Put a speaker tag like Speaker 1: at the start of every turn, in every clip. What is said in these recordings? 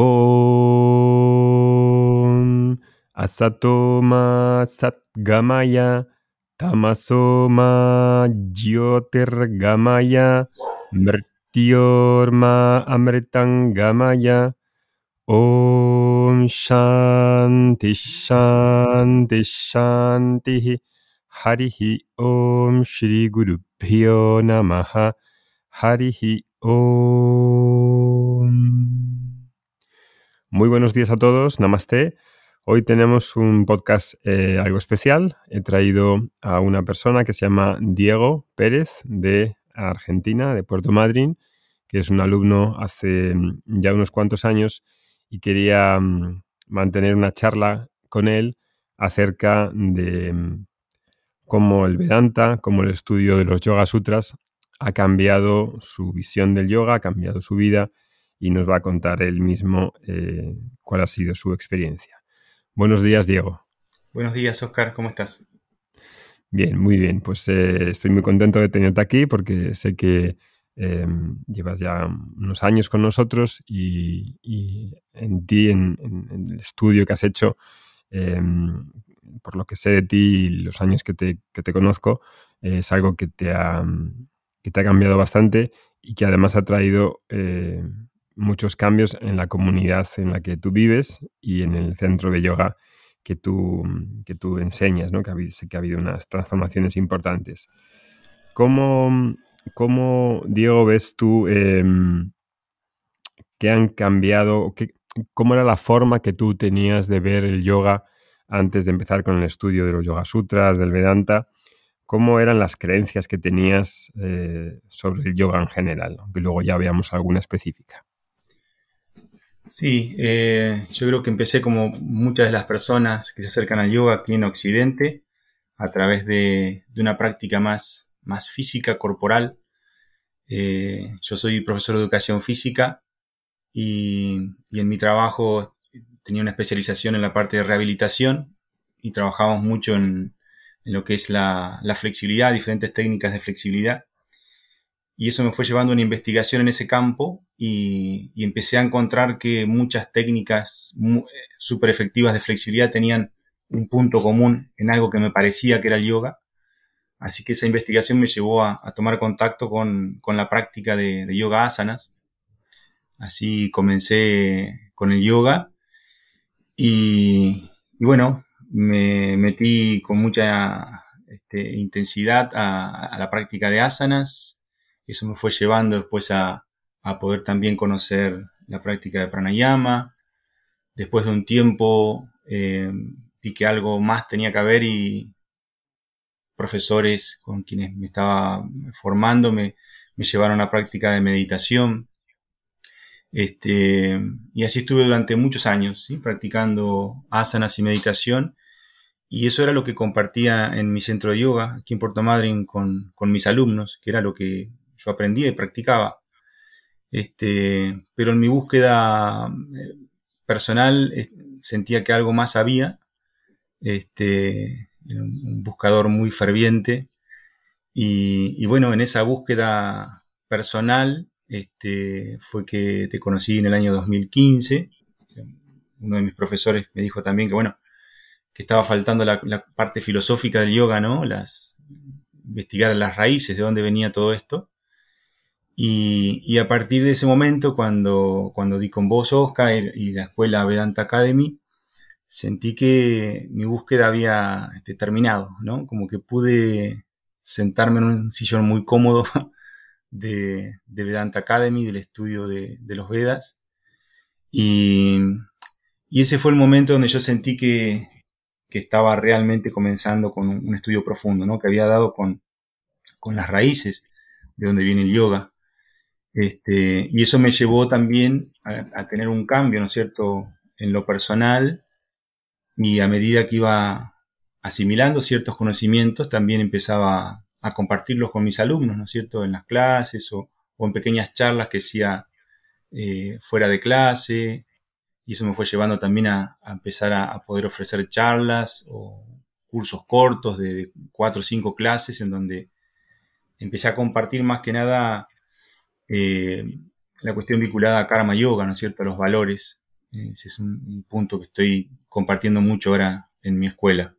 Speaker 1: ॐ असतो मा सद्गमय तमसो मा ज्योतिर्गमय मृत्योर्मा अमृतं गमय ॐ शान्तिश्शान्तिश्शान्तिः हरिः ॐ श्रीगुरुभ्यो नमः। हरिः ॐ। Muy buenos días a todos, Namaste. Hoy tenemos un podcast eh, algo especial. He traído a una persona que se llama Diego Pérez de Argentina, de Puerto Madryn, que es un alumno hace mm, ya unos cuantos años y quería mm, mantener una charla con él acerca de mm, cómo el Vedanta, cómo el estudio de los Yoga Sutras ha cambiado su visión del yoga, ha cambiado su vida y nos va a contar él mismo eh, cuál ha sido su experiencia. Buenos días, Diego.
Speaker 2: Buenos días, Oscar, ¿cómo estás?
Speaker 1: Bien, muy bien. Pues eh, estoy muy contento de tenerte aquí porque sé que em, llevas ya unos años con nosotros y, en ti, en, el estudio que has hecho, em, por lo que sé de ti y los años que te, conozco, es algo que te, ha, que te ha cambiado bastante y que además ha traído eh, muchos cambios en la comunidad en la que tú vives y en el centro de yoga que tú, que tú enseñas, ¿no? que, ha habido, que ha habido unas transformaciones importantes. ¿Cómo, cómo Diego, ves tú eh, que han cambiado, cómo era la forma que tú tenías de ver el yoga antes de empezar con el estudio de los Yoga Sutras, del Vedanta? ¿Cómo eran las creencias que tenías eh, sobre el yoga en general? Aunque luego ya veamos alguna específica.
Speaker 2: Sí, eh, yo creo que empecé como muchas de las personas que se acercan al yoga aquí en Occidente, a través de, una práctica más, más física, corporal. Eh, yo soy profesor de educación física y, en mi trabajo tenía una especialización en la parte de rehabilitación y trabajamos mucho en, lo que es la, la, flexibilidad, diferentes técnicas de flexibilidad. Y eso me fue llevando a una investigación en ese campo y, empecé a encontrar que muchas técnicas súper efectivas de flexibilidad tenían un punto común en algo que me parecía que era el yoga. Así que esa investigación me llevó a, tomar contacto con, la práctica de, yoga asanas. Así comencé con el yoga y, bueno, me metí con mucha este, intensidad a, la práctica de asanas. Eso me fue llevando después a, poder también conocer la práctica de pranayama. Después de un tiempo eh, vi que algo más tenía que haber y profesores con quienes me estaba formando me, llevaron a práctica de meditación. Este, y así estuve durante muchos años, practicando asanas y meditación. Y eso era lo que compartía en mi centro de yoga, aquí en Puerto Madryn, con mis alumnos, que era lo que yo aprendía y practicaba. Este, pero en mi búsqueda eh, personal sentía que algo más había. Este, un buscador muy ferviente. Y, bueno, en esa búsqueda personal este, fue que te conocí en el año 2015. Uno de mis profesores me dijo también que, bueno, que estaba faltando la, la parte filosófica del yoga, ¿no? Las, investigar las raíces de dónde venía todo esto. Y, a partir de ese momento, cuando, cuando di con vos, Oscar, y la escuela Vedanta Academy, sentí que mi búsqueda había este, terminado, ¿no? Como que pude sentarme en un sillón muy cómodo de, Vedanta Academy, del estudio de, los Vedas. Y, ese fue el momento donde yo sentí que, estaba realmente comenzando con un, estudio profundo, ¿no? Que había dado con, con las raíces de donde viene el yoga. Este, y eso me llevó también a, tener un cambio, ¿no es cierto?, en lo personal y a medida que iba asimilando ciertos conocimientos, también empezaba a compartirlos con mis alumnos, ¿no es cierto?, en las clases o, en pequeñas charlas que hacía eh, fuera de clase. Y eso me fue llevando también a, empezar a, a, poder ofrecer charlas o cursos cortos de cuatro o cinco clases en donde empecé a compartir más que nada eh, la cuestión vinculada a karma yoga, ¿no es cierto?, los valores Ese es un, punto que estoy compartiendo mucho ahora en mi escuela.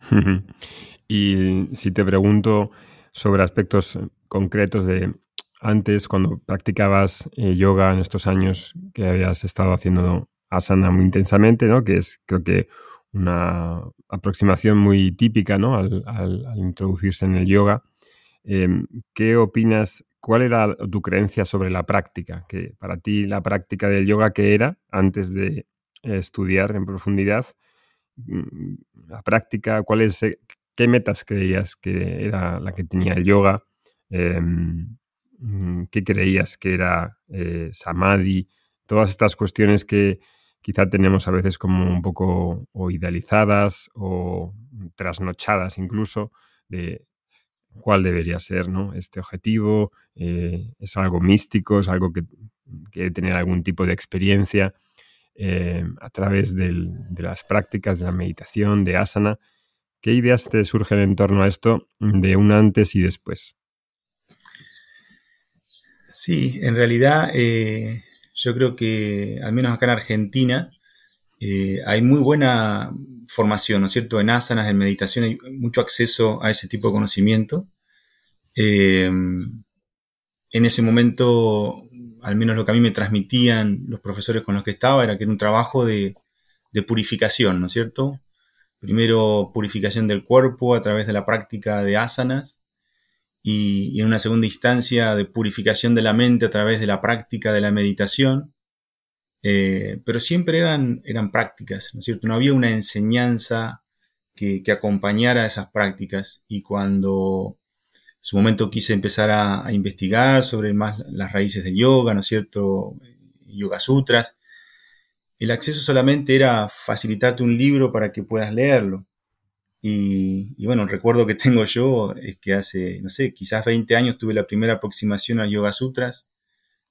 Speaker 1: y si te pregunto sobre aspectos concretos de antes, cuando practicabas eh, yoga en estos años que habías estado haciendo asana muy intensamente, ¿no? que es creo que una aproximación muy típica ¿no? al, introducirse en el yoga. Em, ¿Qué opinas? ¿Cuál era tu creencia sobre la práctica? Que para ti la práctica del yoga, ¿qué era antes de estudiar en profundidad? Mm, la práctica, ¿cuáles, eh, ¿qué metas creías que era la que tenía el yoga? Em, mm, ¿Qué creías que era eh, samadhi? Todas estas cuestiones que, quizá tenemos a veces como un poco o idealizadas o trasnochadas incluso de cuál debería ser ¿no? este objetivo, eh, es algo místico, es algo que, tener algún tipo de experiencia eh, a través de las prácticas de la meditación, de asana. ¿Qué ideas te surgen en torno a esto de un antes y después?
Speaker 2: Sí, en realidad eh, yo creo que, al menos acá en Argentina, eh, hay muy buena formación, ¿no es cierto? En asanas, en meditación, hay mucho acceso a ese tipo de conocimiento. Eh, en ese momento, al menos lo que a mí me transmitían los profesores con los que estaba, era que era un trabajo de, purificación, ¿no es cierto? Primero, purificación del cuerpo a través de la práctica de asanas, y, en una segunda instancia de purificación de la mente a través de la práctica de la meditación, eh, pero siempre eran, eran prácticas, ¿no es cierto? No había una enseñanza que, acompañara esas prácticas y cuando en su momento quise empezar a, investigar sobre más las raíces de yoga, ¿no es cierto? Yoga Sutras, el acceso solamente era facilitarte un libro para que puedas leerlo. Y, bueno, el recuerdo que tengo yo es que hace, no sé, quizás 20 años tuve la primera aproximación a Yoga Sutras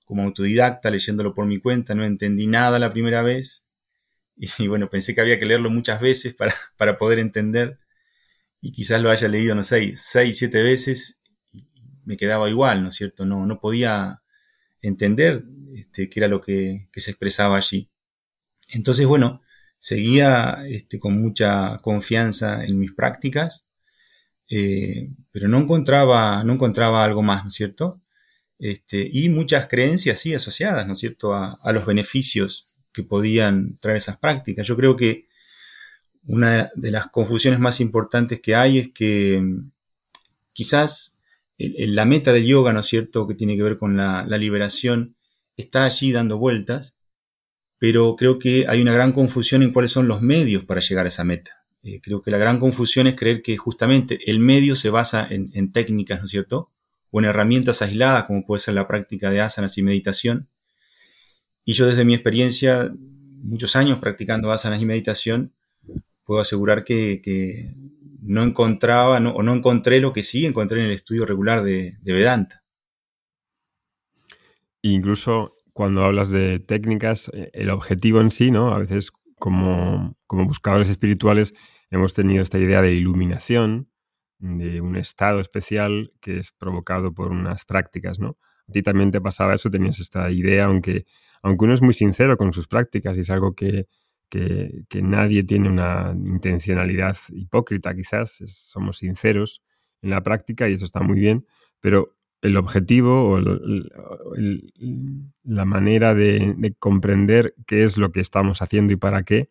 Speaker 2: como autodidacta, leyéndolo por mi cuenta, no entendí nada la primera vez. Y, bueno, pensé que había que leerlo muchas veces para, para poder entender. Y quizás lo haya leído, no sé, 6, 7 veces y me quedaba igual, ¿no es cierto? No, no podía entender este, qué era lo que, que se expresaba allí. Entonces, bueno, seguía este, con mucha confianza en mis prácticas, eh, pero no encontraba, no encontraba algo más, ¿no es cierto? Este, y muchas creencias, sí, asociadas, ¿no es cierto?, a, los beneficios que podían traer esas prácticas. Yo creo que una de las confusiones más importantes que hay es que mm, quizás la meta del yoga, ¿no es cierto?, que tiene que ver con la liberación, está allí dando vueltas, pero creo que hay una gran confusión en cuáles son los medios para llegar a esa meta. Eh, creo que la gran confusión es creer que justamente el medio se basa en, técnicas, ¿no es cierto? O en herramientas aisladas, como puede ser la práctica de asanas y meditación. Y yo desde mi experiencia, muchos años practicando asanas y meditación, puedo asegurar que, no encontraba o no encontré lo que sí encontré en el estudio regular de, de Vedanta.
Speaker 1: Incluso cuando hablas de técnicas, eh, el objetivo en sí, ¿no? A veces como, buscadores espirituales hemos tenido esta idea de iluminación, de un estado especial que es provocado por unas prácticas, ¿no? A ti también te pasaba eso, tenías esta idea, aunque, aunque uno es muy sincero con sus prácticas y es algo que, que, que nadie tiene una intencionalidad hipócrita, quizás, somos sinceros en la práctica y eso está muy bien, pero el objetivo o la manera de, comprender qué es lo que estamos haciendo y para qué,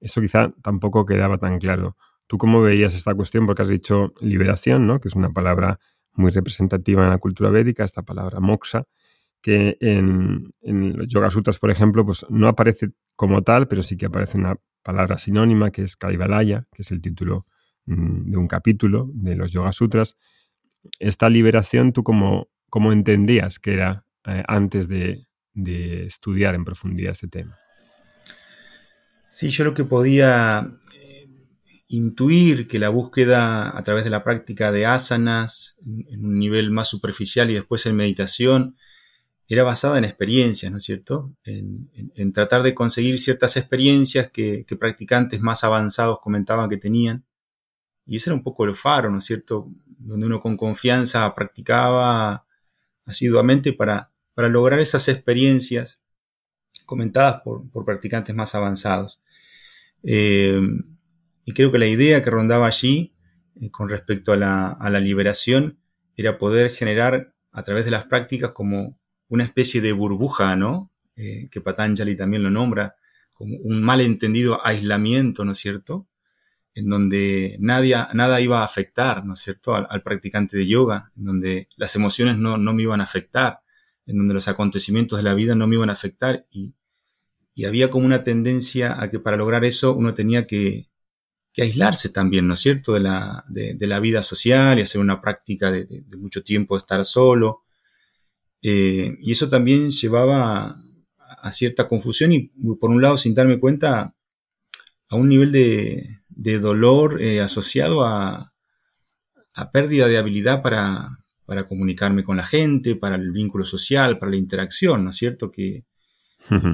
Speaker 1: eso quizá tampoco quedaba tan claro. ¿Tú cómo veías esta cuestión? Porque has dicho liberación, ¿no? que es una palabra muy representativa en la cultura védica, esta palabra moksha, que en, los Yoga Sutras, por ejemplo, pues no aparece como tal, pero sí que aparece una palabra sinónima que es Kaivalaya, que es el título mm, de un capítulo de los Yoga Sutras, esta liberación, ¿tú cómo, entendías que era eh, antes de, estudiar en profundidad este tema?
Speaker 2: Sí, yo lo que podía intuir que la búsqueda a través de la práctica de asanas en un nivel más superficial y después en meditación era basada en experiencias, ¿no es cierto? En, tratar de conseguir ciertas experiencias que, practicantes más avanzados comentaban que tenían. Y ese era un poco el faro, ¿no es cierto? donde uno con confianza practicaba asiduamente para, para lograr esas experiencias comentadas por, practicantes más avanzados. Eh, y creo que la idea que rondaba allí eh, con respecto a la, liberación era poder generar a través de las prácticas como una especie de burbuja, ¿no? Eh, que Patanjali también lo nombra, como un malentendido aislamiento, ¿no es cierto? En donde nada iba a afectar, ¿no es cierto?, al, practicante de yoga, en donde las emociones no, no, me iban a afectar, en donde los acontecimientos de la vida no me iban a afectar y había como una tendencia a que para lograr eso uno tenía que, aislarse también, ¿no es cierto?, de la, de, la, vida social y hacer una práctica de, mucho tiempo de estar solo. Eh, y eso también llevaba a, cierta confusión y, por un lado, sin darme cuenta, a un nivel de, dolor eh, asociado a, a, pérdida de habilidad para, para comunicarme con la gente, para el vínculo social, para la interacción, ¿no es cierto? Que,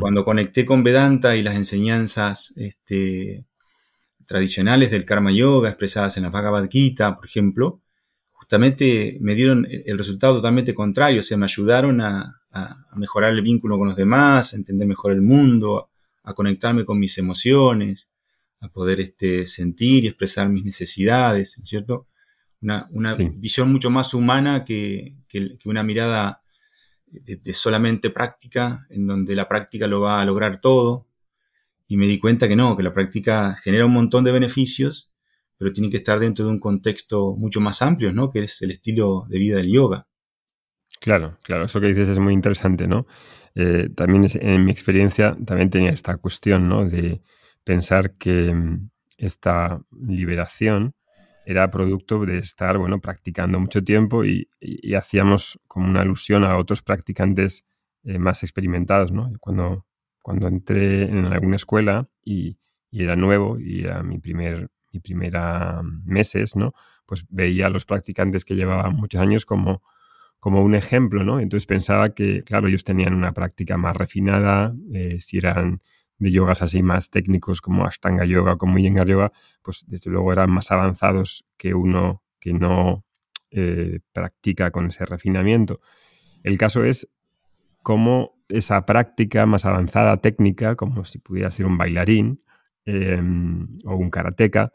Speaker 2: cuando conecté con Vedanta y las enseñanzas este, tradicionales del Karma Yoga expresadas en la Bhagavad Gita, por ejemplo, justamente me dieron el resultado totalmente contrario, o sea, me ayudaron a, mejorar el vínculo con los demás, a entender mejor el mundo, a, conectarme con mis emociones, a poder este, sentir y expresar mis necesidades, ¿cierto? Una, visión mucho más humana que, que una mirada de, solamente práctica, en donde la práctica lo va a lograr todo. Y me di cuenta que no, que la práctica genera un montón de beneficios, pero tiene que estar dentro de un contexto mucho más amplio, ¿no? Que es el estilo de vida del yoga.
Speaker 1: Claro, claro, eso que dices es muy interesante, ¿no? Eh, también en mi experiencia también tenía esta cuestión, ¿no? De pensar que mm, esta liberación era producto de estar, bueno, practicando mucho tiempo y, hacíamos como una alusión a otros practicantes eh, más experimentados, ¿no? Cuando, cuando entré en alguna escuela y, era nuevo y era mi primer mi primera meses, ¿no? Pues veía a los practicantes que llevaban muchos años como, como un ejemplo, ¿no? Entonces pensaba que, claro, ellos tenían una práctica más refinada, eh, si eran de yogas así más técnicos como Ashtanga Yoga, como Iyengar Yoga, pues desde luego eran más avanzados que uno que no eh, practica con ese refinamiento. El caso es cómo esa práctica más avanzada técnica, como si pudiera ser un bailarín em, o un karateca,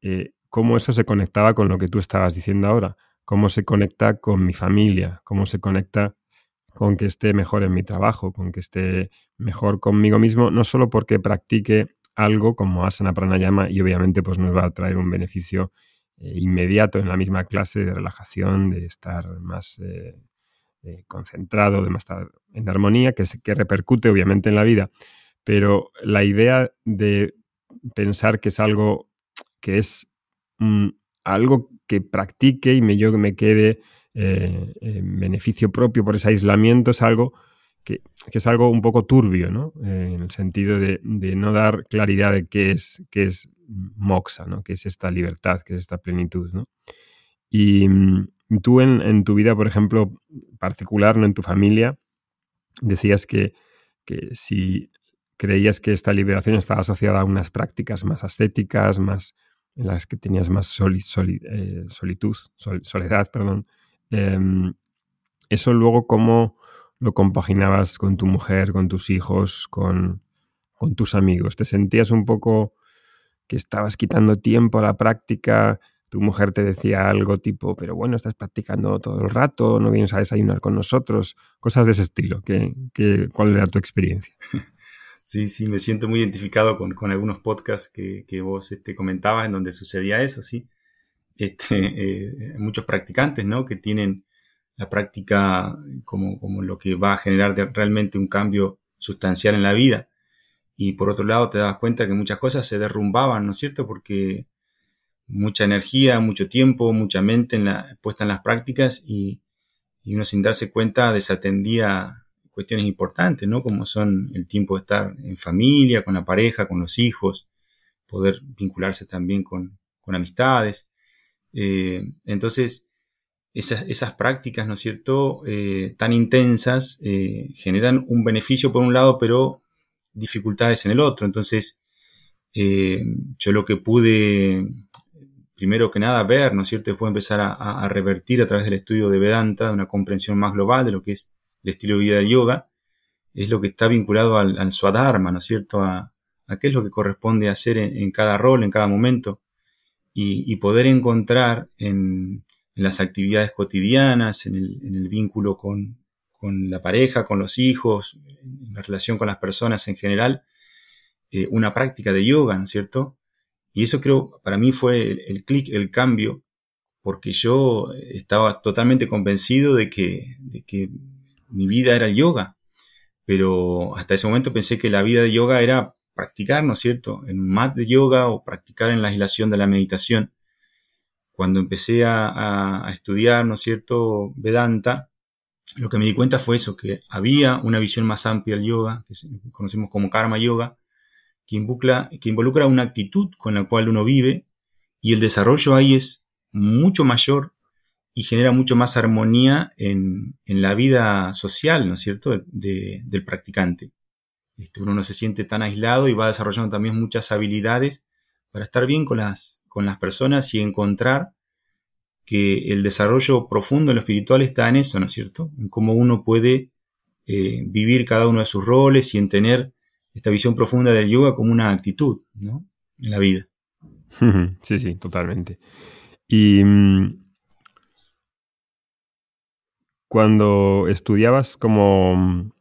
Speaker 1: eh, cómo eso se conectaba con lo que tú estabas diciendo ahora, cómo se conecta con mi familia, cómo se conecta con que esté mejor en mi trabajo, con que esté mejor conmigo mismo, no solo porque practique algo como asana pranayama y obviamente pues nos va a traer un beneficio eh, inmediato en la misma clase de relajación, de estar más eh, concentrado, de estar en armonía, que, que repercute obviamente en la vida. Pero la idea de pensar que es algo que es algo que practique y me, yo me quede eh, en beneficio propio por ese aislamiento es algo que, es algo un poco turbio, ¿no? Eh, en el sentido de, no dar claridad de qué es, qué es moxa, ¿no? qué es esta libertad, qué es esta plenitud. ¿no? Y mm, tú en, tu vida, por ejemplo, particular, no en tu familia, decías que, si creías que esta liberación estaba asociada a unas prácticas más ascéticas, más en las que tenías más eh, solitud, soledad, perdón, Em, eso luego, ¿cómo lo compaginabas con tu mujer, con tus hijos, con, tus amigos? ¿Te sentías un poco que estabas quitando tiempo a la práctica? Tu mujer te decía algo tipo, pero bueno, estás practicando todo el rato, no vienes a desayunar con nosotros, cosas de ese estilo. ¿Qué, cuál era tu experiencia?
Speaker 2: Sí, sí, me siento muy identificado con, algunos podcasts que, vos este, comentabas en donde sucedía eso, sí este, eh, muchos practicantes, ¿no? Que tienen la práctica como, como lo que va a generar realmente un cambio sustancial en la vida. Y por otro lado te das cuenta que muchas cosas se derrumbaban, ¿no es cierto? Porque mucha energía, mucho tiempo, mucha mente puesta en las prácticas y, uno sin darse cuenta desatendía cuestiones importantes, ¿no? Como son el tiempo de estar en familia, con la pareja, con los hijos, poder vincularse también con, con amistades. Eh, entonces, esas, prácticas, ¿no es cierto?, eh, tan intensas eh, generan un beneficio por un lado, pero dificultades en el otro. Entonces, yo lo que pude, primero que nada, ver, ¿no es cierto?, después empezar a, revertir a través del estudio de Vedanta, una comprensión más global de lo que es el estilo de vida del yoga, es lo que está vinculado al, al Swadharma, ¿no es cierto? A, qué es lo que corresponde hacer en, cada rol, en cada momento, y, poder encontrar en, las actividades cotidianas, en el, vínculo con, la pareja, con los hijos, en la relación con las personas en general, eh, una práctica de yoga, ¿no es cierto? Y eso creo, para mí fue el, clic, el cambio, porque yo estaba totalmente convencido de que, de que mi vida era el yoga, pero hasta ese momento pensé que la vida de yoga era practicar, ¿no es cierto?, en un mat de yoga o practicar en la aislación de la meditación. Cuando empecé a, estudiar, ¿no es cierto?, Vedanta, lo que me di cuenta fue eso, que había una visión más amplia del yoga, que conocemos como karma yoga, que involucra, una actitud con la cual uno vive y el desarrollo ahí es mucho mayor y genera mucho más armonía en, la vida social, ¿no es cierto?, del practicante. Este, uno no se siente tan aislado y va desarrollando también muchas habilidades para estar bien con las, con las personas y encontrar que el desarrollo profundo en lo espiritual está en eso, ¿no es cierto? En cómo uno puede eh, vivir cada uno de sus roles y en tener esta visión profunda del yoga como una actitud, ¿no? En la vida.
Speaker 1: Sí, sí, totalmente. Y mm, cuando estudiabas como mm,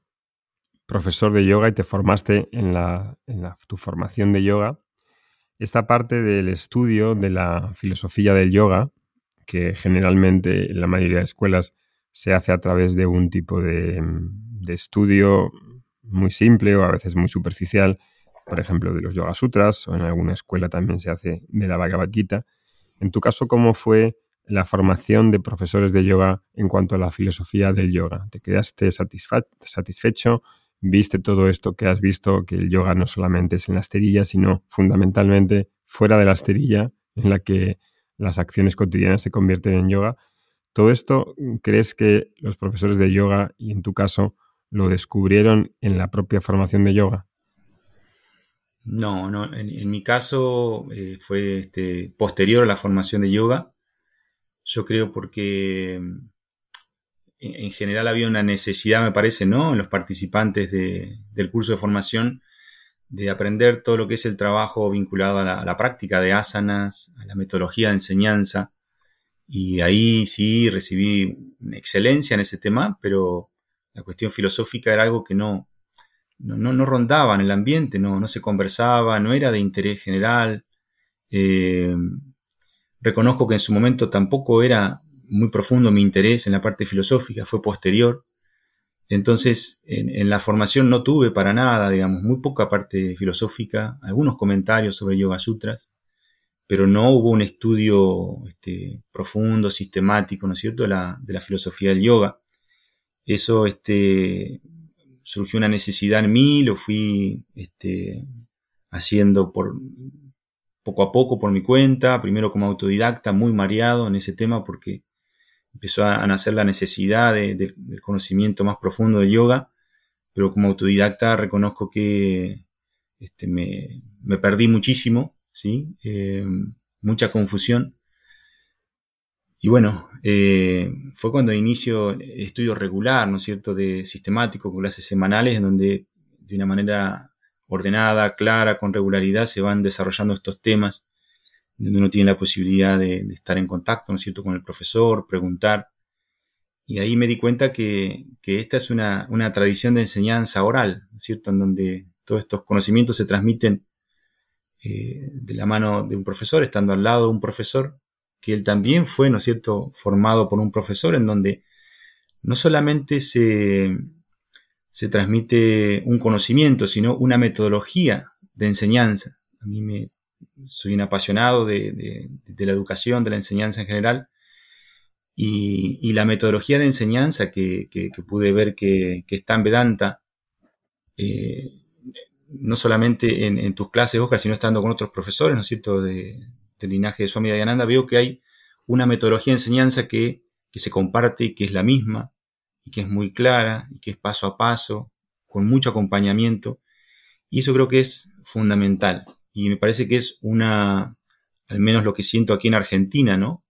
Speaker 1: profesor de yoga y te formaste en, la, tu formación de yoga, esta parte del estudio de la filosofía del yoga, que generalmente en la mayoría de escuelas se hace a través de un tipo de, mm, de estudio muy simple o a veces muy superficial, por ejemplo, de los Yoga Sutras, o en alguna escuela también se hace de la Bhagavad Gita. En tu caso, ¿cómo fue la formación de profesores de yoga en cuanto a la filosofía del yoga. ¿Te quedaste satisfecho? ¿Viste todo esto que has visto, que el yoga no solamente es en la esterilla, sino fundamentalmente fuera de la esterilla, en la que las acciones cotidianas se convierten en yoga? ¿Todo esto crees que los profesores de yoga, y en tu caso, lo descubrieron en la propia formación de yoga?
Speaker 2: No, no, en, mi caso eh, fue este, posterior a la formación de yoga. Yo creo porque mm, en general había una necesidad, me parece, ¿no? En los participantes del curso de formación de aprender todo lo que es el trabajo vinculado a la, práctica de asanas, a la metodología de enseñanza. Y ahí sí recibí excelencia en ese tema, pero la cuestión filosófica era algo que no, no, rondaba en el ambiente, no, no se conversaba, no era de interés general. Eh, Reconozco que en su momento tampoco era muy profundo mi interés en la parte filosófica, fue posterior. Entonces, en, la formación no tuve para nada, digamos, muy poca parte filosófica, algunos comentarios sobre Yoga Sutras, pero no hubo un estudio este, profundo, sistemático, ¿no es cierto?, la, de la filosofía del yoga. Eso este, surgió una necesidad en mí, lo fui este, haciendo por, poco a poco por mi cuenta, primero como autodidacta, muy mareado en ese tema porque empezó a, nacer la necesidad del conocimiento más profundo del yoga, pero como autodidacta reconozco que este, me, perdí muchísimo, ¿sí? Eh, mucha confusión. Y bueno, eh, fue cuando inicio estudio regular, ¿no es cierto?, de sistemático, clases semanales, en donde de una manera ordenada, clara, con regularidad, se van desarrollando estos temas, donde uno tiene la posibilidad de, estar en contacto, ¿no es cierto?, con el profesor, preguntar. Y ahí me di cuenta que, esta es una, tradición de enseñanza oral, ¿no es cierto?, en donde todos estos conocimientos se transmiten eh, de la mano de un profesor, estando al lado de un profesor, que él también fue, ¿no es cierto?, formado por un profesor, en donde no solamente se, se transmite un conocimiento, sino una metodología de enseñanza. A mí me, soy un apasionado de, la educación, de la enseñanza en general, y, la metodología de enseñanza que, pude ver que, está en Vedanta, eh, no solamente en, tus clases, Oscar, sino estando con otros profesores, ¿no es cierto?, de, del linaje de Swami Dayananda, veo que hay una metodología de enseñanza que, que se comparte que es la misma, y que es muy clara y que es paso a paso, con mucho acompañamiento. Y eso creo que es fundamental. Y me parece que es una, al menos lo que siento aquí en Argentina, ¿no?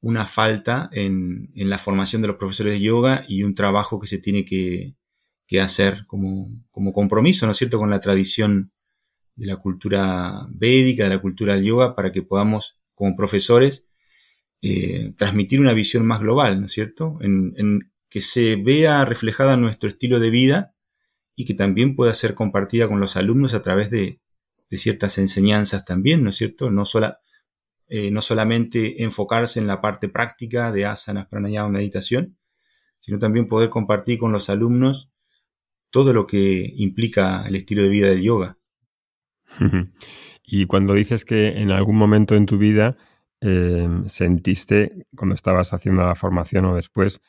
Speaker 2: Una falta en, la formación de los profesores de yoga y un trabajo que se tiene que, que hacer como, como compromiso, ¿no es cierto?, con la tradición de la cultura védica, de la cultura del yoga, para que podamos, como profesores, eh, transmitir una visión más global, ¿no es cierto?, en, que se vea reflejada nuestro estilo de vida y que también pueda ser compartida con los alumnos a través de, ciertas enseñanzas también, ¿no es cierto? No, sola, eh, no solamente enfocarse en la parte práctica de asanas, pranayama, meditación, sino también poder compartir con los alumnos todo lo que implica el estilo de vida del yoga.
Speaker 1: Y cuando dices que en algún momento en tu vida em, sentiste, cuando estabas haciendo la formación o después,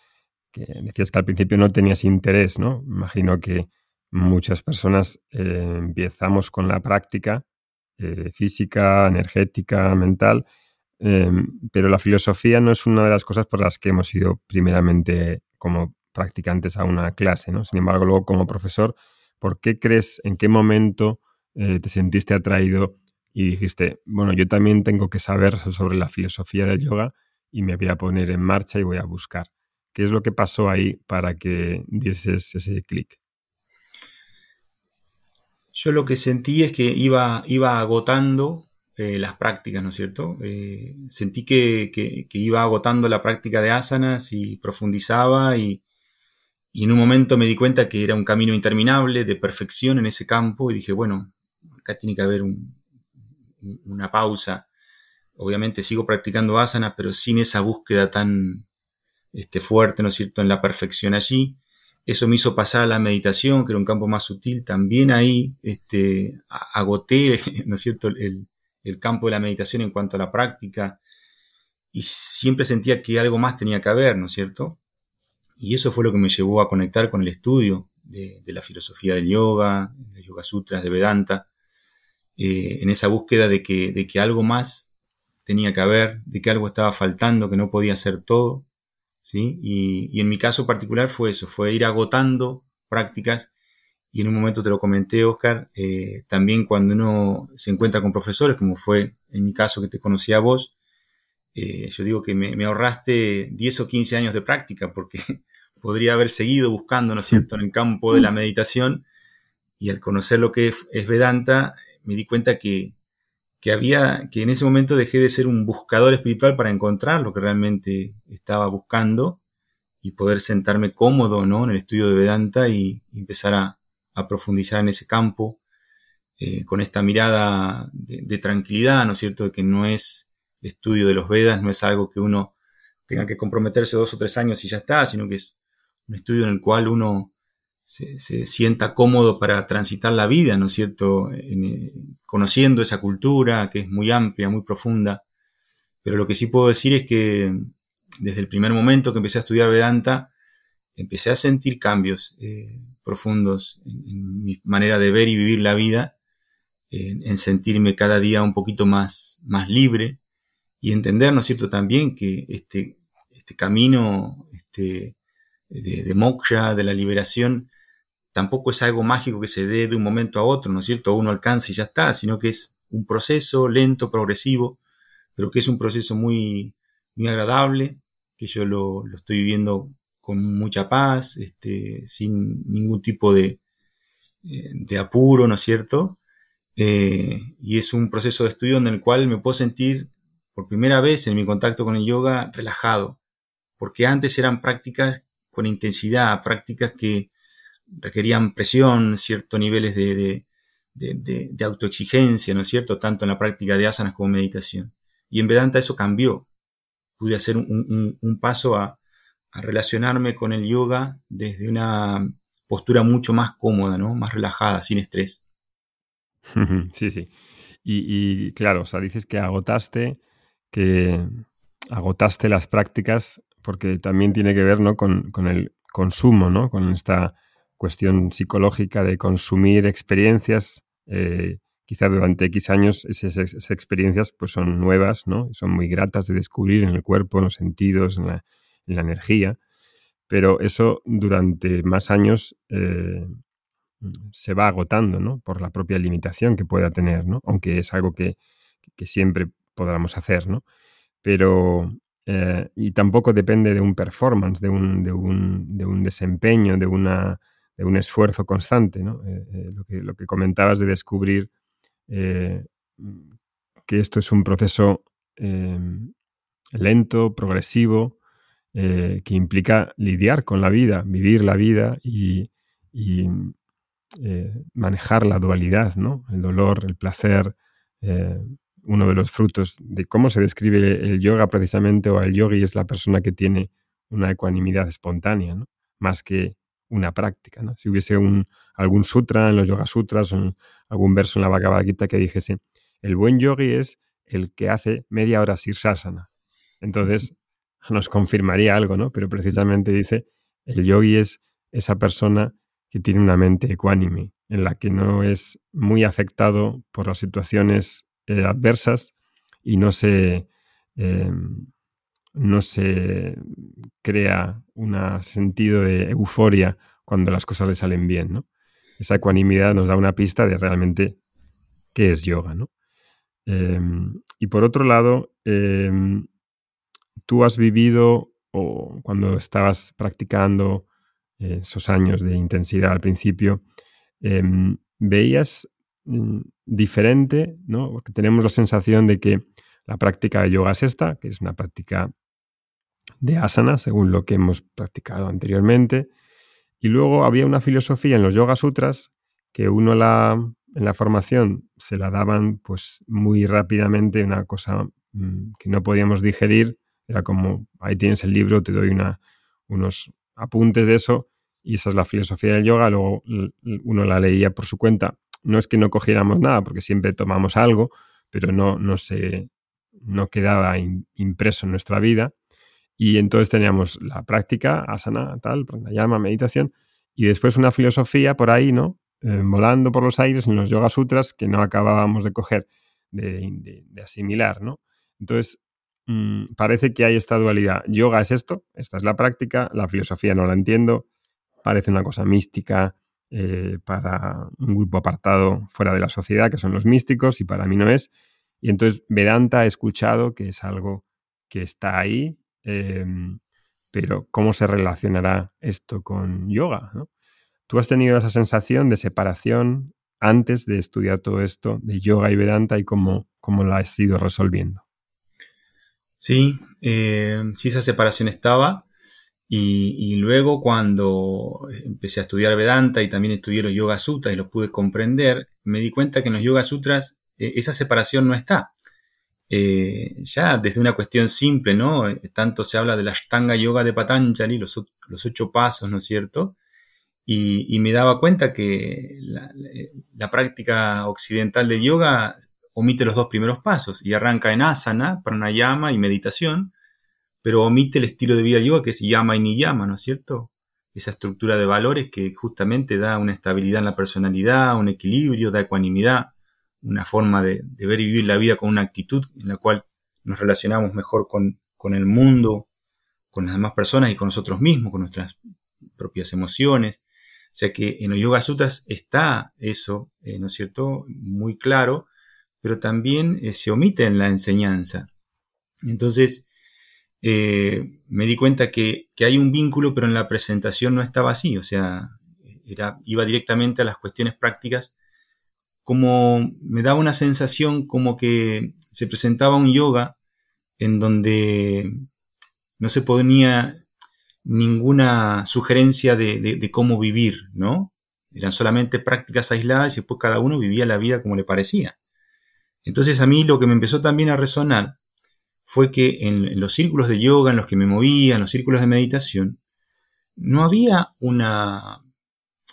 Speaker 1: que decías que al principio no tenías interés, ¿no? Imagino que muchas personas eh, empezamos con la práctica eh, física, energética, mental, em, pero la filosofía no es una de las cosas por las que hemos ido primeramente como practicantes a una clase, ¿no? Sin embargo, luego como profesor, ¿por qué crees, en qué momento eh, te sentiste atraído y dijiste, bueno, yo también tengo que saber sobre la filosofía del yoga y me voy a poner en marcha y voy a buscar? ¿Qué es lo que pasó ahí para que dieses ese clic?
Speaker 2: Yo lo que sentí es que iba, iba agotando eh, las prácticas, ¿no es cierto? Eh, sentí que, iba agotando la práctica de asanas y profundizaba y, en un momento me di cuenta que era un camino interminable de perfección en ese campo y dije, bueno, acá tiene que haber una pausa. Obviamente sigo practicando asanas, pero sin esa búsqueda tan este, fuerte, ¿no es cierto?, en la perfección allí. Eso me hizo pasar a la meditación, que era un campo más sutil. También ahí este, agoté, ¿no es cierto?, el, campo de la meditación en cuanto a la práctica. Y siempre sentía que algo más tenía que haber, ¿no es cierto? Y eso fue lo que me llevó a conectar con el estudio de, la filosofía del yoga, de Yoga Sutras, de Vedanta, eh, en esa búsqueda de que, de que algo más tenía que haber, de que algo estaba faltando, que no podía ser todo. Y, en mi caso particular fue eso, fue ir agotando prácticas y en un momento te lo comenté, Oscar, eh, también cuando uno se encuentra con profesores, como fue en mi caso que te conocí a vos, eh, yo digo que me, ahorraste 10 o 15 años de práctica porque podría haber seguido buscando, ¿no es cierto?, en el campo de la meditación y al conocer lo que es Vedanta, me di cuenta que, que había, que en ese momento dejé de ser un buscador espiritual para encontrar lo que realmente estaba buscando y poder sentarme cómodo ¿no? en el estudio de Vedanta y, empezar a, profundizar en ese campo eh, con esta mirada de, tranquilidad, ¿no es cierto?, de que no es el estudio de los Vedas, no es algo que uno tenga que comprometerse dos o tres años y ya está, sino que es un estudio en el cual uno se, sienta cómodo para transitar la vida, ¿no es cierto? Eh, conociendo esa cultura que es muy amplia, muy profunda. Pero lo que sí puedo decir es que desde el primer momento que empecé a estudiar Vedanta, empecé a sentir cambios eh, profundos en, mi manera de ver y vivir la vida, en, sentirme cada día un poquito más, más libre y entender, ¿no es cierto?, también que este, este camino este, de, de moksha, de la liberación, tampoco es algo mágico que se dé de un momento a otro, ¿no es cierto? Uno alcanza y ya está, sino que es un proceso lento, progresivo, pero que es un proceso muy, muy agradable, que yo lo, estoy viviendo con mucha paz, este, sin ningún tipo de, eh, de apuro, ¿no es cierto? Eh, y es un proceso de estudio en el cual me puedo sentir por primera vez en mi contacto con el yoga relajado, porque antes eran prácticas con intensidad, prácticas que requerían presión, ciertos niveles de, de, autoexigencia, ¿no es cierto?, tanto en la práctica de asanas como meditación. Y en Vedanta eso cambió. Pude hacer un, paso a, relacionarme con el yoga desde una postura mucho más cómoda, ¿no? Más relajada, sin estrés.
Speaker 1: Sí, sí. Y, claro, o sea, dices que agotaste, que agotaste las prácticas porque también tiene que ver, ¿no? Con, con el consumo, ¿no? Con esta cuestión psicológica de consumir experiencias. Eh, quizás durante X años esas, experiencias pues son nuevas, ¿no? Son muy gratas de descubrir en el cuerpo, en los sentidos, en la, energía. Pero eso durante más años eh, se va agotando, ¿no? Por la propia limitación que pueda tener, ¿no? Aunque es algo que, siempre podamos hacer, ¿no? Pero, eh, y tampoco depende de un performance, de un, de un, de un desempeño, de una un esfuerzo constante, lo, que, lo, que, comentabas de descubrir que esto es un proceso lento, progresivo, que implica lidiar con la vida, vivir la vida y, manejar la dualidad, ¿no? El dolor, el placer, uno de los frutos de cómo se describe el yoga precisamente, o el yogi es la persona que tiene una ecuanimidad espontánea, más que una práctica. ¿no? Si hubiese un, algún sutra en los Yoga Sutras o algún verso en la Bhagavad Gita que dijese, el buen yogi es el que hace media hora sirsasana. Entonces nos confirmaría algo, ¿no? Pero precisamente dice, el yogi es esa persona que tiene una mente ecuánime, en la que no es muy afectado por las situaciones eh, adversas y no se, em, no se crea un sentido de euforia cuando las cosas le salen bien. ¿no? Esa ecuanimidad nos da una pista de realmente qué es yoga. ¿no? Em, y por otro lado, em, tú has vivido o cuando estabas practicando esos años de intensidad al principio, veías Mm, diferente, ¿no? Porque tenemos la sensación de que la práctica de yoga es esta, que es una práctica de asana, según lo que hemos practicado anteriormente. Y luego había una filosofía en los Yoga Sutras que uno la, en la formación se la daban pues muy rápidamente, una cosa mm, que no podíamos digerir. Era como, ahí tienes el libro, te doy una, unos apuntes de eso y esa es la filosofía del yoga. Luego uno la leía por su cuenta no es que no cogiéramos nada, porque siempre tomamos algo, pero no, no, se, no quedaba impreso en nuestra vida. Y entonces teníamos la práctica, asana, tal, pranayama, meditación, y después una filosofía por ahí, ¿no? Eh, volando por los aires en los Yoga Sutras que no acabábamos de coger, de, asimilar, ¿no? Entonces, mm, parece que hay esta dualidad. Yoga es esto, esta es la práctica, la filosofía no la entiendo, parece una cosa mística, eh, para un grupo apartado fuera de la sociedad, que son los místicos, y para mí no es. Y entonces Vedanta he escuchado que es algo que está ahí, em, pero ¿cómo se relacionará esto con yoga? ¿Tú has tenido esa sensación de separación antes de estudiar todo esto de yoga y Vedanta y cómo, cómo la has ido resolviendo?
Speaker 2: Sí, eh, sí esa separación estaba. Y, luego cuando empecé a estudiar Vedanta y también estudié los Yoga Sutras y los pude comprender, me di cuenta que en los Yoga Sutras eh, esa separación no está. Eh, ya desde una cuestión simple, ¿no? Tanto se habla de la Ashtanga Yoga de Patanjali, los, los ocho pasos, ¿no es cierto? Y, me daba cuenta que la, la, práctica occidental de yoga omite los dos primeros pasos y arranca en asana, pranayama y meditación, pero omite el estilo de vida yoga que es yama y niyama, ¿no es cierto? Esa estructura de valores que justamente da una estabilidad en la personalidad, un equilibrio, da ecuanimidad, una forma de, ver y vivir la vida con una actitud en la cual nos relacionamos mejor con, el mundo, con las demás personas y con nosotros mismos, con nuestras propias emociones. O sea que en los Yoga Sutras está eso, eh, ¿no es cierto?, muy claro, pero también eh, se omite en la enseñanza. Entonces, eh, me di cuenta que, hay un vínculo, pero en la presentación no estaba así, o sea, iba directamente a las cuestiones prácticas, como me daba una sensación como que se presentaba un yoga en donde no se ponía ninguna sugerencia de, cómo vivir, ¿no? Eran solamente prácticas aisladas y después cada uno vivía la vida como le parecía. Entonces a mí lo que me empezó también a resonar fue que en, los círculos de yoga en los que me movía, en los círculos de meditación, no había una,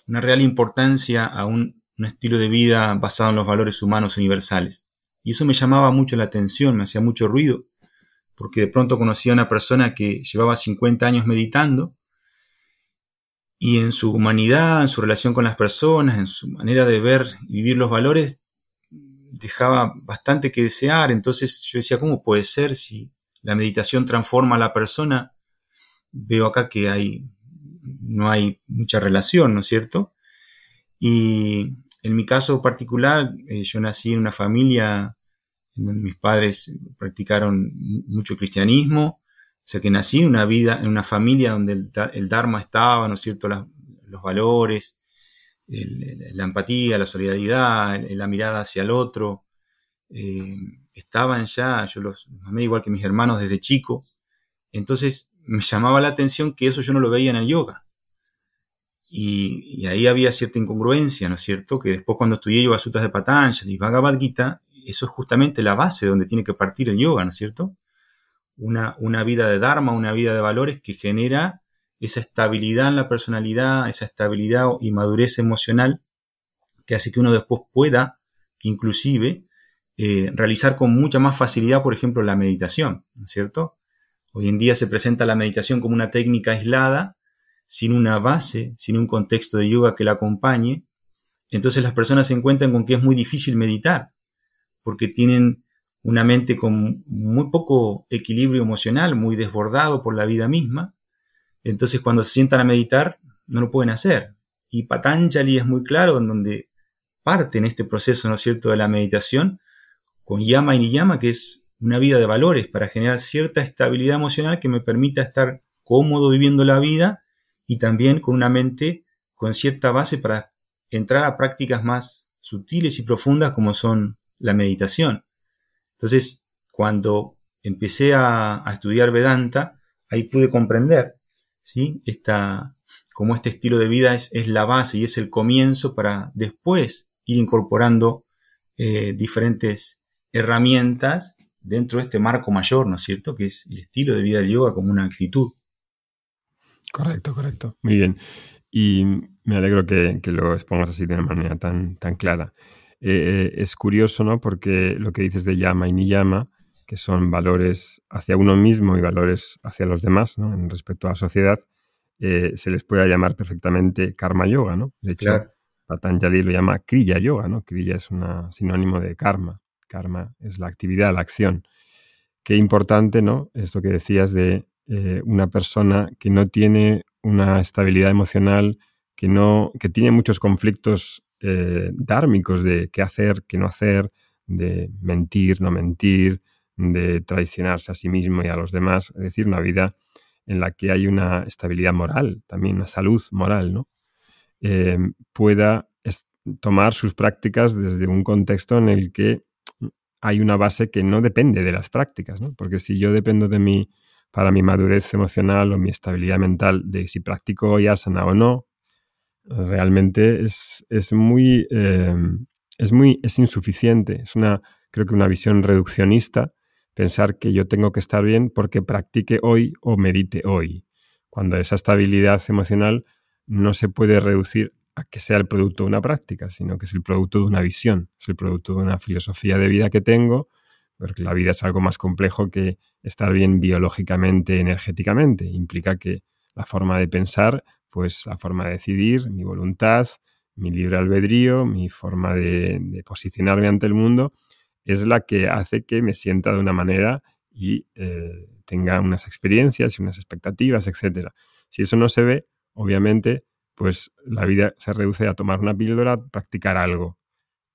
Speaker 2: una real importancia a un, estilo de vida basado en los valores humanos universales. Y eso me llamaba mucho la atención, me hacía mucho ruido, porque de pronto conocía a una persona que llevaba 50 años meditando y en su humanidad, en su relación con las personas, en su manera de ver y vivir los valores, dejaba bastante que desear. Entonces yo decía, ¿cómo puede ser si la meditación transforma a la persona? Veo acá que hay, no hay mucha relación, ¿no es cierto? Y en mi caso particular, eh, yo nací en una familia en donde mis padres practicaron mucho cristianismo, o sea que nací en una vida, en una familia donde el, Dharma estaba, ¿no es cierto? los los valores, la empatía, la solidaridad, la mirada hacia el otro. Eh, estaban ya, yo los amé igual que mis hermanos desde chico. Entonces me llamaba la atención que eso yo no lo veía en el yoga. Y, ahí había cierta incongruencia, ¿no es cierto? Que después cuando estudié Yoga Sutras de Patanjali y Bhagavad Gita, eso es justamente la base donde tiene que partir el yoga, ¿no es cierto? Una, una vida de Dharma, una vida de valores que genera esa estabilidad en la personalidad, esa estabilidad y madurez emocional que hace que uno después pueda, inclusive, eh, realizar con mucha más facilidad, por ejemplo, la meditación, ¿no es cierto? Hoy en día se presenta la meditación como una técnica aislada, sin una base, sin un contexto de yoga que la acompañe. Entonces las personas se encuentran con que es muy difícil meditar, porque tienen una mente con muy poco equilibrio emocional, muy desbordado por la vida misma, entonces cuando se sientan a meditar, no lo pueden hacer. Y Patanjali es muy claro en donde parte en este proceso, ¿no es cierto?, de la meditación, con Yama y Niyama, que es una vida de valores para generar cierta estabilidad emocional que me permita estar cómodo viviendo la vida y también con una mente con cierta base para entrar a prácticas más sutiles y profundas como son la meditación. Entonces, cuando empecé a, estudiar Vedanta, ahí pude comprender ¿sí? Esta, como este estilo de vida es, la base y es el comienzo para después ir incorporando eh, diferentes herramientas dentro de este marco mayor, ¿no es cierto? Que es el estilo de vida del yoga como una actitud.
Speaker 1: Correcto, correcto. Muy bien. Y me alegro que, lo expongas así de una manera tan, tan clara. Eh, eh, es curioso, ¿no? Porque lo que dices de llama y ni llama que son valores hacia uno mismo y valores hacia los demás, ¿no? en respecto a la sociedad, eh, se les puede llamar perfectamente karma yoga, ¿no? De hecho, Patanjali lo llama kriya yoga, ¿no? Kriya es un sinónimo de karma. Karma es la actividad, la acción. Qué importante, ¿no? Esto que decías de eh, una persona que no tiene una estabilidad emocional, que no, que tiene muchos conflictos eh, dármicos de qué hacer, qué no hacer, de mentir, no mentir, de traicionarse a sí mismo y a los demás, es decir, una vida en la que hay una estabilidad moral, también una salud moral, ¿no? Eh, pueda tomar sus prácticas desde un contexto en el que hay una base que no depende de las prácticas, ¿no? Porque si yo dependo de mí para mi madurez emocional o mi estabilidad mental de si practico yasana o no, realmente es, muy, eh, es muy es insuficiente. Es una, creo que una visión reduccionista pensar que yo tengo que estar bien porque practique hoy o medite hoy, cuando esa estabilidad emocional no se puede reducir a que sea el producto de una práctica, sino que es el producto de una visión, es el producto de una filosofía de vida que tengo, porque la vida es algo más complejo que estar bien biológicamente, energéticamente. Implica que la forma de pensar, pues la forma de decidir, mi voluntad, mi libre albedrío, mi forma de, posicionarme ante el mundo, es la que hace que me sienta de una manera y eh, tenga unas experiencias y unas expectativas, etc. Si eso no se ve, obviamente, pues la vida se reduce a tomar una píldora, practicar algo.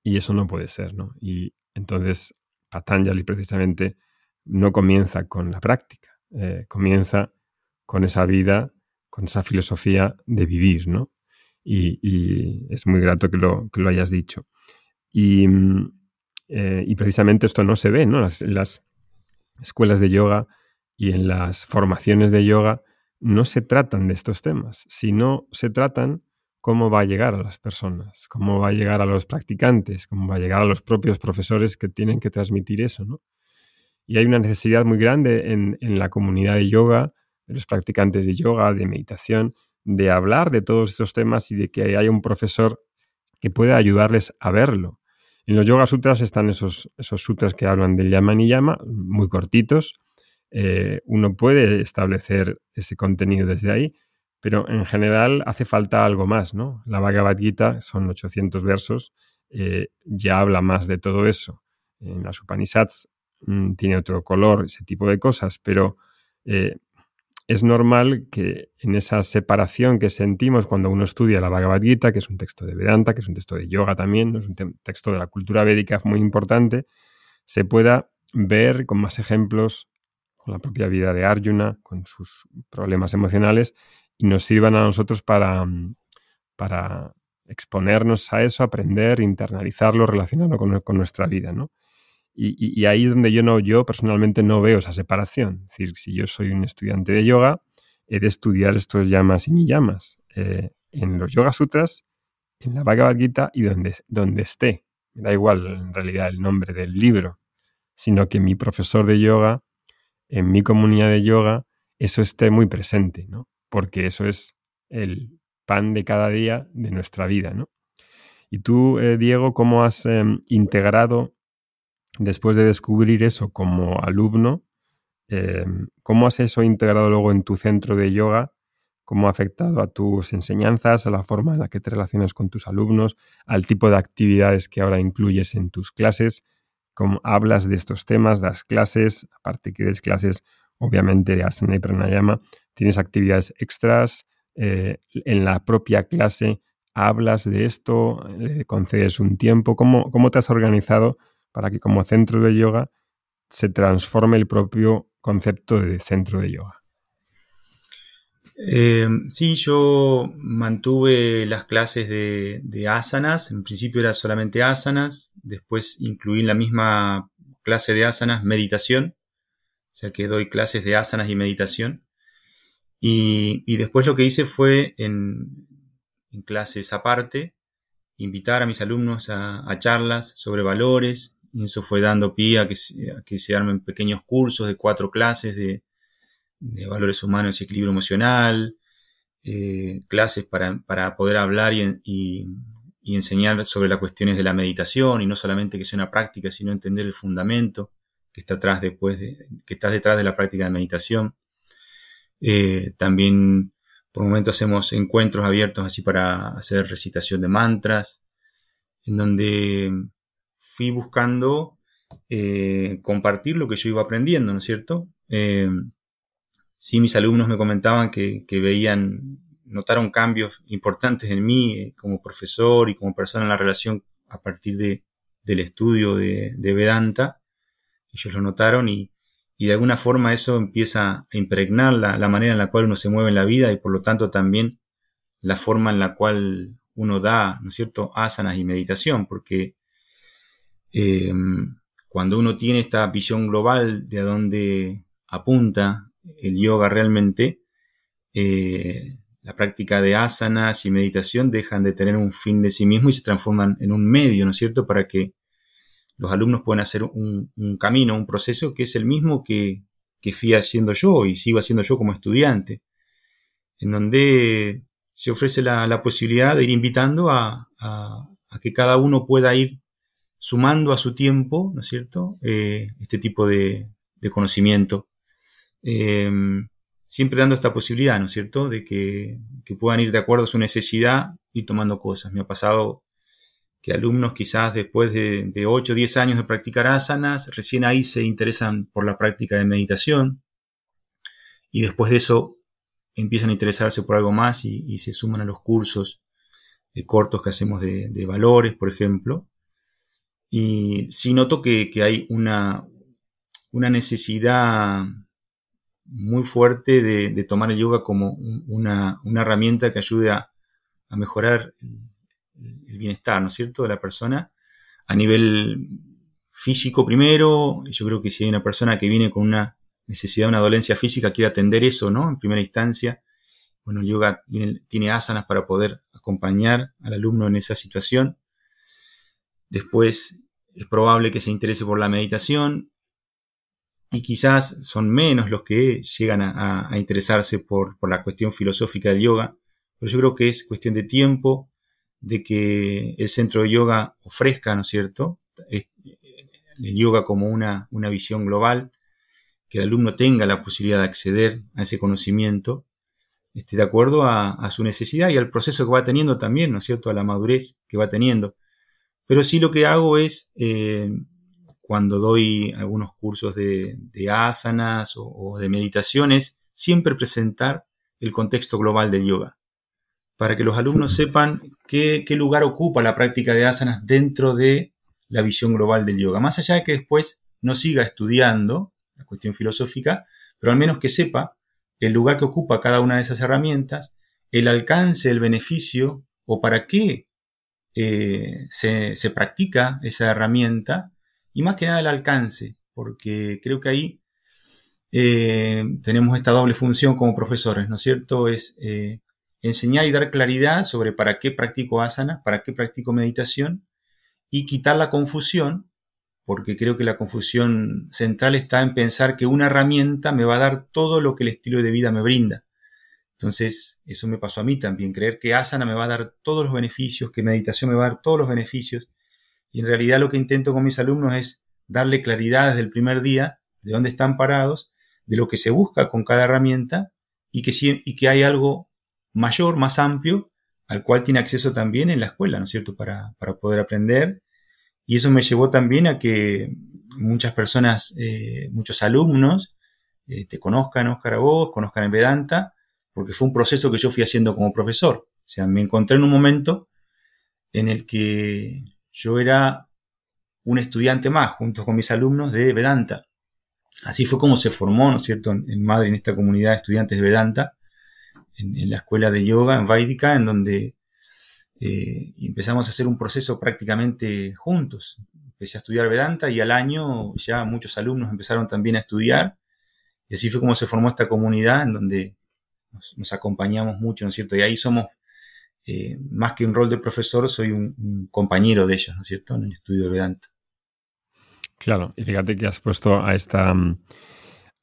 Speaker 1: Y eso no puede ser, ¿no? Y entonces Patanjali precisamente no comienza con la práctica, eh, comienza con esa vida, con esa filosofía de vivir, ¿no? Y, es muy grato que lo, que lo hayas dicho. Y, mm, eh, precisamente esto no se ve, ¿no? Las, las escuelas de yoga y en las formaciones de yoga no se tratan de estos temas, sino se tratan cómo va a llegar a las personas, cómo va a llegar a los practicantes, cómo va a llegar a los propios profesores que tienen que transmitir eso, ¿no? Y hay una necesidad muy grande en, la comunidad de yoga, de los practicantes de yoga, de meditación, de hablar de todos estos temas y de que haya un profesor que pueda ayudarles a verlo, en los Yoga Sutras están esos, sutras que hablan del Yama y Yama, muy cortitos. Eh, uno puede establecer ese contenido desde ahí, pero en general hace falta algo más, ¿no? La Bhagavad Gita son 800 versos, eh, ya habla más de todo eso. En las Upanishads mm, tiene otro color, ese tipo de cosas, pero eh, es normal que en esa separación que sentimos cuando uno estudia la Bhagavad Gita, que es un texto de Vedanta, que es un texto de yoga también, es un texto de la cultura védica muy importante, se pueda ver con más ejemplos, con la propia vida de Arjuna, con sus problemas emocionales, y nos sirvan a nosotros para, para exponernos a eso, aprender, internalizarlo, relacionarlo con, nuestra vida, ¿no? Y, ahí es donde yo, no, yo personalmente no veo esa separación. Es decir, si yo soy un estudiante de yoga, he de estudiar estos llamas y ni llamas eh, en los Yoga Sutras, en la Bhagavad Gita y donde, donde esté. Me da igual en realidad el nombre del libro, sino que mi profesor de yoga, en mi comunidad de yoga, eso esté muy presente, ¿no? Porque eso es el pan de cada día de nuestra vida, ¿no? Y tú, eh, Diego, ¿cómo has em, integrado, después de descubrir eso como alumno, em, cómo has eso integrado luego en tu centro de yoga? ¿Cómo ha afectado a tus enseñanzas, a la forma en la que te relacionas con tus alumnos, al tipo de actividades que ahora incluyes en tus clases? ¿Cómo hablas de estos temas, das clases, aparte que des clases obviamente de asana y pranayama, tienes actividades extras, eh, en la propia clase hablas de esto, le concedes un tiempo, ¿Cómo, ¿cómo te has organizado para que como centro de yoga se transforme el propio concepto de centro de yoga?
Speaker 2: Eh, sí, yo mantuve las clases de, de, asanas. En principio era solamente asanas. Después incluí en la misma clase de asanas meditación. Sea que doy clases de asanas y meditación. Y, después lo que hice fue en, clases aparte, invitar a mis alumnos a, charlas sobre valores. Y eso fue dando pie a que, se armen pequeños cursos de cuatro clases de, valores humanos y equilibrio emocional, eh, clases para, poder hablar y, enseñar sobre las cuestiones de la meditación y no solamente que sea una práctica, sino entender el fundamento que está atrás después de, que detrás de la práctica de meditación. Eh, también por momentos hacemos encuentros abiertos así para hacer recitación de mantras, en donde fui buscando eh, compartir lo que yo iba aprendiendo, ¿no es cierto? Eh, sí, mis alumnos me comentaban que, veían, notaron cambios importantes en mí como profesor y como persona en la relación a partir de, del estudio de Vedanta. Ellos lo notaron y, y de alguna forma eso empieza a impregnar la, manera en la cual uno se mueve en la vida y por lo tanto también la forma en la cual uno da, ¿no es cierto?, asanas y meditación, porque eh, cuando uno tiene esta visión global de a dónde apunta el yoga realmente, eh, la práctica de asanas y meditación dejan de tener un fin de sí mismo y se transforman en un medio, ¿no es cierto?, para que los alumnos pueden hacer un, camino, un proceso que es el mismo que, que fui haciendo yo y sigo haciendo yo como estudiante, en donde se ofrece la, posibilidad de ir invitando a, que cada uno pueda ir sumando a su tiempo, ¿no es cierto?, eh, este tipo de, conocimiento. Em, siempre dando esta posibilidad, ¿no es cierto?, de que, que, puedan ir de acuerdo a su necesidad y tomando cosas. Me ha pasado que alumnos quizás después de, de 8 o 10 años de practicar asanas, recién ahí se interesan por la práctica de meditación y después de eso empiezan a interesarse por algo más y, se suman a los cursos de cortos que hacemos de, valores, por ejemplo. Y sí noto que, hay una, una, necesidad muy fuerte de, tomar el yoga como una, herramienta que ayude a, a mejorar el bienestar, ¿no es cierto?, de la persona a nivel físico primero. Yo creo que si hay una persona que viene con una necesidad, una dolencia física, quiere atender eso, ¿no? En primera instancia. Bueno, el yoga tiene, asanas para poder acompañar al alumno en esa situación. Después es probable que se interese por la meditación y quizás son menos los que llegan a, interesarse por, por, la cuestión filosófica del yoga, pero yo creo que es cuestión de tiempo de que el centro de yoga ofrezca, ¿no es cierto? El yoga como una, una visión global, que el alumno tenga la posibilidad de acceder a ese conocimiento, esté de acuerdo a, su necesidad y al proceso que va teniendo también, ¿no es cierto?, a la madurez que va teniendo. Pero sí lo que hago es, eh, cuando doy algunos cursos de, asanas o, o de meditaciones, siempre presentar el contexto global del yoga para que los alumnos sepan qué, lugar ocupa la práctica de asanas dentro de la visión global del yoga. Más allá de que después no siga estudiando la cuestión filosófica, pero al menos que sepa el lugar que ocupa cada una de esas herramientas, el alcance, el beneficio o para qué eh, se, se, practica esa herramienta y más que nada el alcance, porque creo que ahí eh, tenemos esta doble función como profesores, ¿no es cierto? Es eh, enseñar y dar claridad sobre para qué practico asana, para qué practico meditación y quitar la confusión, porque creo que la confusión central está en pensar que una herramienta me va a dar todo lo que el estilo de vida me brinda. Entonces, eso me pasó a mí también, creer que asana me va a dar todos los beneficios, que meditación me va a dar todos los beneficios. Y en realidad lo que intento con mis alumnos es darle claridad desde el primer día de dónde están parados, de lo que se busca con cada herramienta y que, y que hay algo mayor, más amplio, al cual tiene acceso también en la escuela, ¿no es cierto?, para, poder aprender. Y eso me llevó también a que muchas personas, eh, muchos alumnos, eh, te conozcan, Oscar, a vos, conozcan en Vedanta, porque fue un proceso que yo fui haciendo como profesor. O sea, me encontré en un momento en el que yo era un estudiante más, junto con mis alumnos de Vedanta. Así fue como se formó, ¿no es cierto?, en, Madrid, en esta comunidad de estudiantes de Vedanta, en, la escuela de yoga, en Vaidika, en donde eh, empezamos a hacer un proceso prácticamente juntos. Empecé a estudiar Vedanta y al año ya muchos alumnos empezaron también a estudiar. Y así fue como se formó esta comunidad en donde nos, acompañamos mucho, ¿no es cierto? Y ahí somos, eh, más que un rol de profesor, soy un, compañero de ellos, ¿no es cierto? En el estudio de Vedanta.
Speaker 1: Claro, y fíjate que has puesto a esta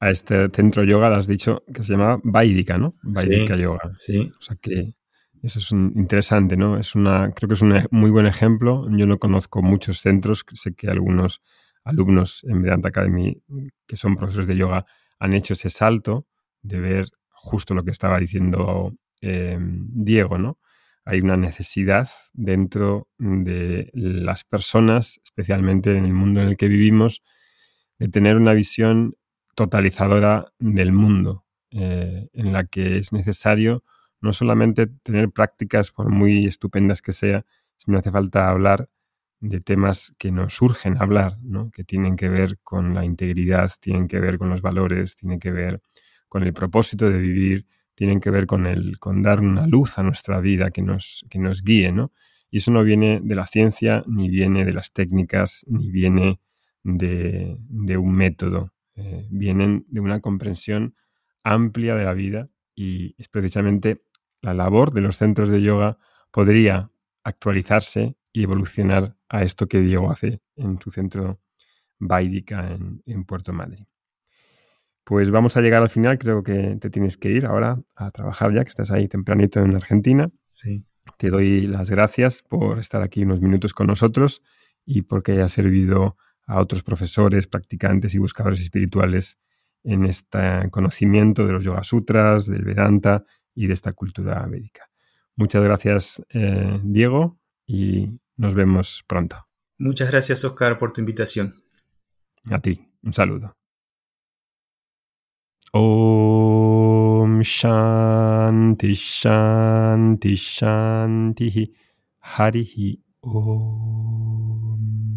Speaker 1: a este centro yoga, le has dicho que se llama Vaidika, ¿no? Vaidika Yoga.
Speaker 2: Sí.
Speaker 1: O sea que eso es interesante, ¿no? Es una, creo que es un muy buen ejemplo. Yo no conozco muchos centros, sé que algunos alumnos en Vedanta Academy que son profesores de yoga han hecho ese salto de ver justo lo que estaba diciendo em, Diego, ¿no? Hay una necesidad dentro de las personas, especialmente en el mundo en el que vivimos, de tener una visión totalizadora del mundo, eh, en la que es necesario no solamente tener prácticas, por muy estupendas que sea, sino hace falta hablar de temas que nos surgen hablar, ¿no? que tienen que ver con la integridad, tienen que ver con los valores, tienen que ver con el propósito de vivir, tienen que ver con, el, con dar una luz a nuestra vida que nos, que nos guíe, ¿no? Y eso no viene de la ciencia, ni viene de las técnicas, ni viene de, un método. Eh, vienen de una comprensión amplia de la vida y es precisamente la labor de los centros de yoga podría actualizarse y evolucionar a esto que Diego hace en su centro Vaidika en, en Puerto Madryn. Pues vamos a llegar al final, creo que te tienes que ir ahora a trabajar ya, que estás ahí tempranito en Argentina.
Speaker 2: Sí.
Speaker 1: Te doy las gracias por estar aquí unos minutos con nosotros y porque hayas servido a otros profesores, practicantes y buscadores espirituales en este conocimiento de los Yoga Sutras, del Vedanta y de esta cultura védica. Muchas gracias, eh, Diego, y nos vemos pronto.
Speaker 2: Muchas gracias, Oscar, por tu invitación.
Speaker 1: A ti, un saludo. Om Shanti Shanti Shanti Harihi Om